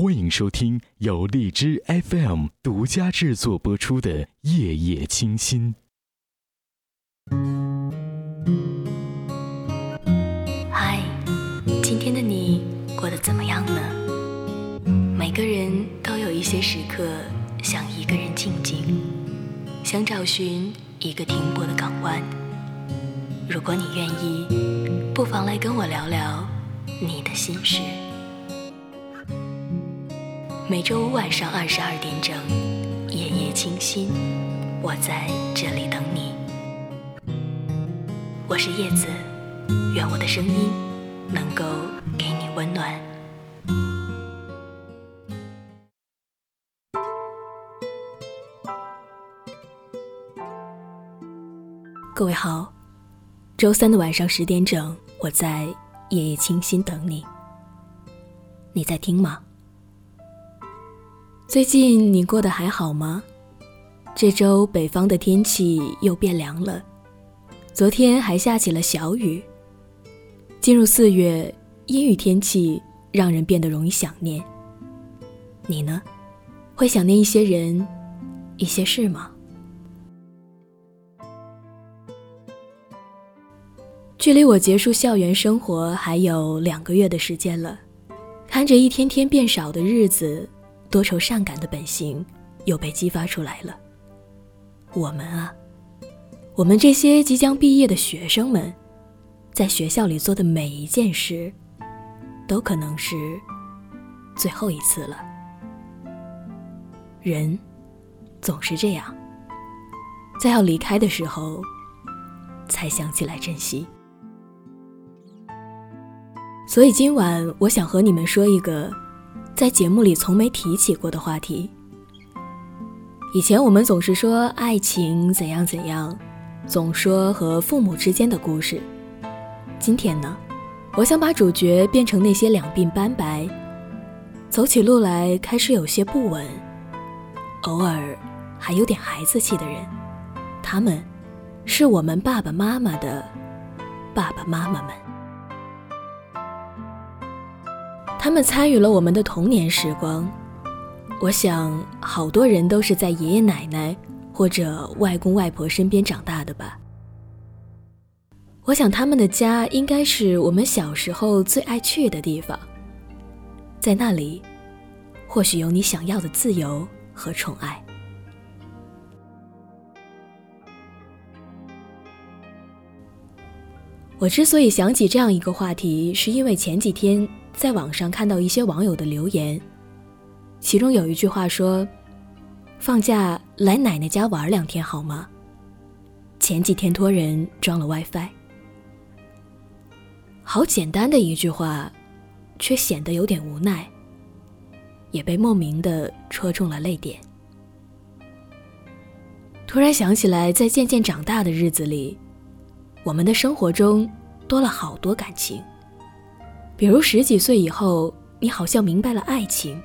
欢迎收听由荔枝 FM 独家制作播出的《夜夜清心》。嗨，今天的你过得怎么样呢？每个人都有一些时刻想一个人静静，想找寻一个停泊的港湾。如果你愿意，不妨来跟我聊聊你的心事。每周五晚上二十二点整，夜夜清心，我在这里等你。我是叶子，愿我的声音能够给你温暖。各位好，周三的晚上十点整，我在夜夜清心等你。你在听吗？最近你过得还好吗？这周北方的天气又变凉了，昨天还下起了小雨。进入四月，阴雨天气让人变得容易想念。你呢？会想念一些人、一些事吗？距离我结束校园生活还有两个月的时间了，看着一天天变少的日子。多愁善感的本性又被激发出来了。我们啊，我们这些即将毕业的学生们，在学校里做的每一件事，都可能是最后一次了。人总是这样，在要离开的时候，才想起来珍惜。所以今晚，我想和你们说一个。在节目里从没提起过的话题。以前我们总是说爱情怎样怎样，总说和父母之间的故事。今天呢，我想把主角变成那些两鬓斑白，走起路来开始有些不稳，偶尔还有点孩子气的人。他们，是我们爸爸妈妈的爸爸妈妈们。他们参与了我们的童年时光，我想好多人都是在爷爷奶奶或者外公外婆身边长大的吧。我想他们的家应该是我们小时候最爱去的地方，在那里，或许有你想要的自由和宠爱。我之所以想起这样一个话题，是因为前几天。在网上看到一些网友的留言，其中有一句话说：“放假来奶奶家玩两天好吗？”前几天托人装了 WiFi。好简单的一句话，却显得有点无奈，也被莫名的戳中了泪点。突然想起来，在渐渐长大的日子里，我们的生活中多了好多感情。比如十几岁以后，你好像明白了爱情，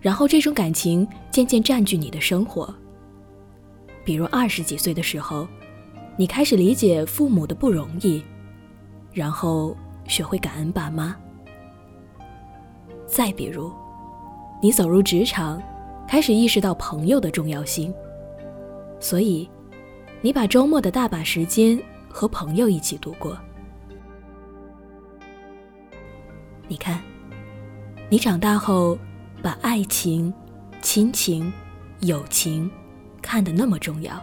然后这种感情渐渐占据你的生活。比如二十几岁的时候，你开始理解父母的不容易，然后学会感恩爸妈。再比如，你走入职场，开始意识到朋友的重要性，所以，你把周末的大把时间和朋友一起度过。你看，你长大后把爱情、亲情、友情看得那么重要，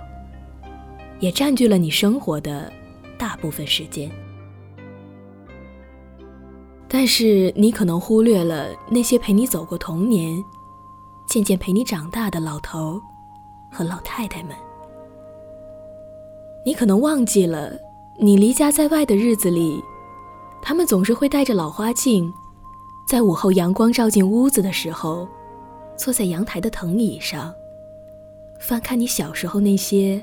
也占据了你生活的大部分时间。但是你可能忽略了那些陪你走过童年、渐渐陪你长大的老头和老太太们。你可能忘记了，你离家在外的日子里。他们总是会带着老花镜，在午后阳光照进屋子的时候，坐在阳台的藤椅上，翻看你小时候那些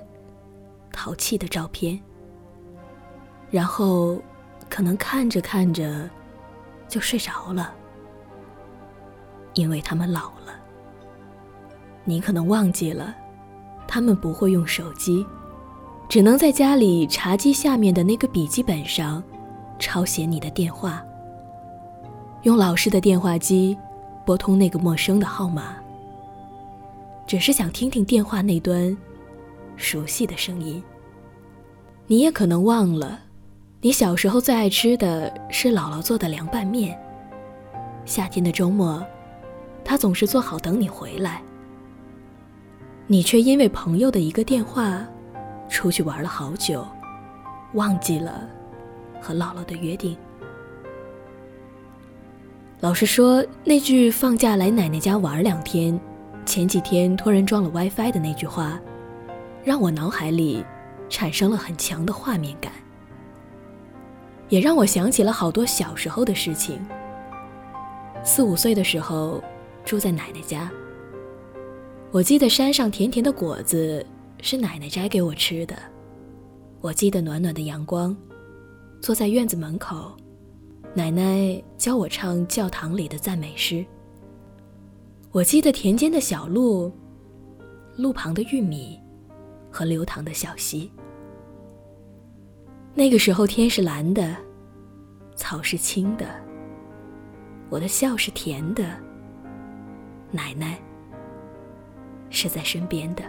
淘气的照片，然后可能看着看着就睡着了，因为他们老了。你可能忘记了，他们不会用手机，只能在家里茶几下面的那个笔记本上。抄写你的电话，用老式的电话机，拨通那个陌生的号码，只是想听听电话那端熟悉的声音。你也可能忘了，你小时候最爱吃的是姥姥做的凉拌面。夏天的周末，她总是做好等你回来，你却因为朋友的一个电话，出去玩了好久，忘记了和姥姥的约定。老实说，那句放假来奶奶家玩两天，前几天突然装了 WiFi 的那句话，让我脑海里产生了很强的画面感，也让我想起了好多小时候的事情。四五岁的时候，住在奶奶家，我记得山上甜甜的果子是奶奶摘给我吃的，我记得暖暖的阳光，坐在院子门口。奶奶教我唱教堂里的赞美诗。我记得田间的小路，路旁的玉米，和流淌的小溪。那个时候天是蓝的，草是青的，我的笑是甜的，奶奶是在身边的。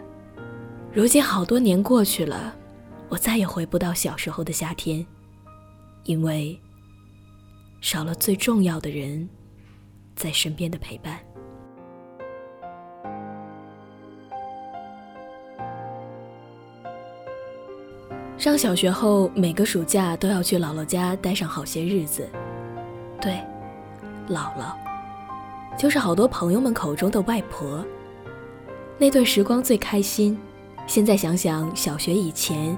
如今好多年过去了，我再也回不到小时候的夏天，因为。少了最重要的人在身边的陪伴。上小学后，每个暑假都要去姥姥家待上好些日子。对，姥姥，就是好多朋友们口中的外婆。那段时光最开心。现在想想，小学以前，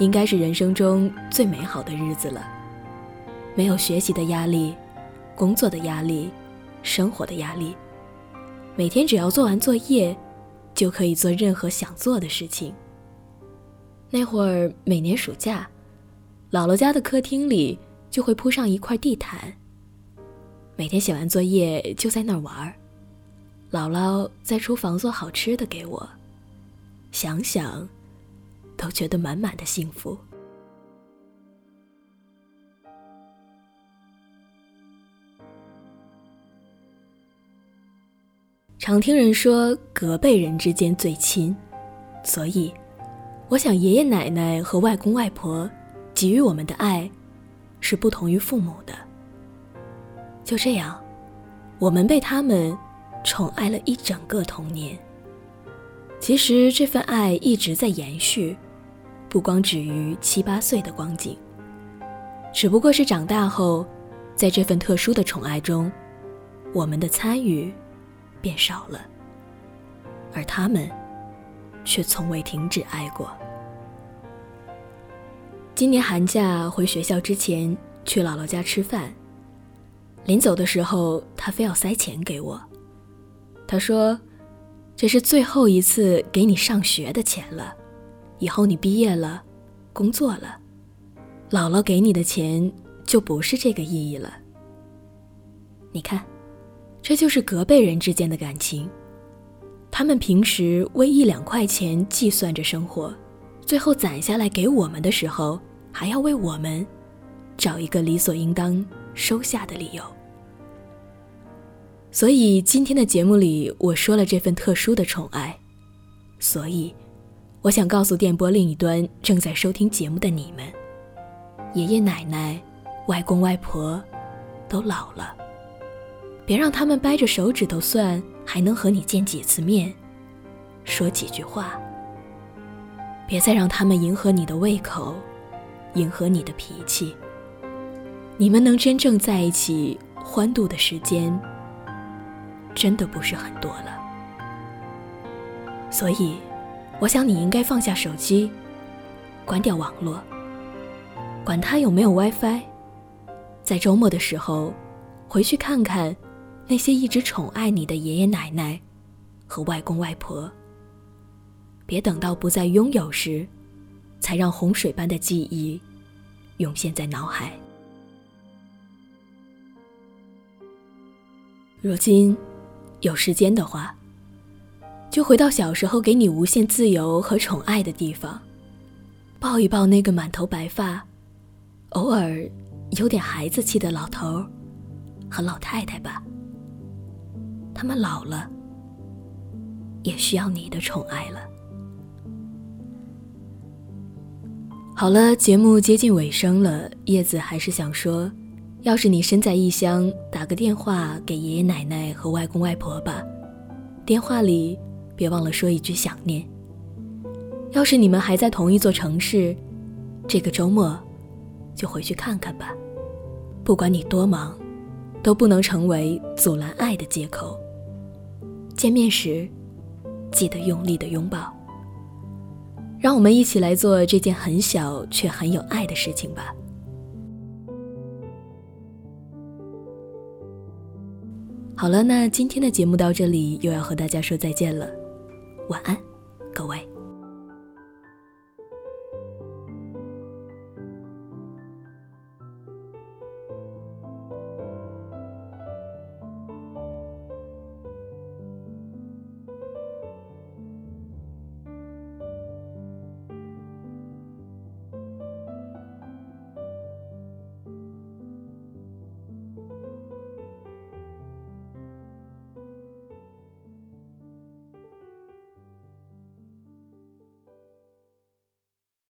应该是人生中最美好的日子了。没有学习的压力，工作的压力，生活的压力。每天只要做完作业，就可以做任何想做的事情。那会儿每年暑假，姥姥家的客厅里就会铺上一块地毯。每天写完作业就在那儿玩姥姥在厨房做好吃的给我，想想都觉得满满的幸福。常听人说隔辈人之间最亲，所以，我想爷爷奶奶和外公外婆给予我们的爱，是不同于父母的。就这样，我们被他们宠爱了一整个童年。其实这份爱一直在延续，不光止于七八岁的光景，只不过是长大后，在这份特殊的宠爱中，我们的参与。变少了，而他们却从未停止爱过。今年寒假回学校之前，去姥姥家吃饭。临走的时候，他非要塞钱给我。他说：“这是最后一次给你上学的钱了，以后你毕业了，工作了，姥姥给你的钱就不是这个意义了。你看。”这就是隔辈人之间的感情，他们平时为一两块钱计算着生活，最后攒下来给我们的时候，还要为我们找一个理所应当收下的理由。所以今天的节目里，我说了这份特殊的宠爱，所以我想告诉电波另一端正在收听节目的你们：爷爷奶奶、外公外婆都老了。别让他们掰着手指头算还能和你见几次面，说几句话。别再让他们迎合你的胃口，迎合你的脾气。你们能真正在一起欢度的时间，真的不是很多了。所以，我想你应该放下手机，关掉网络，管它有没有 WiFi，在周末的时候，回去看看。那些一直宠爱你的爷爷奶奶和外公外婆，别等到不再拥有时，才让洪水般的记忆涌现在脑海。如今有时间的话，就回到小时候给你无限自由和宠爱的地方，抱一抱那个满头白发、偶尔有点孩子气的老头和老太太吧。他们老了，也需要你的宠爱了。好了，节目接近尾声了，叶子还是想说，要是你身在异乡，打个电话给爷爷奶奶和外公外婆吧，电话里别忘了说一句想念。要是你们还在同一座城市，这个周末就回去看看吧。不管你多忙，都不能成为阻拦爱的借口。见面时，记得用力的拥抱。让我们一起来做这件很小却很有爱的事情吧。好了，那今天的节目到这里又要和大家说再见了，晚安，各位。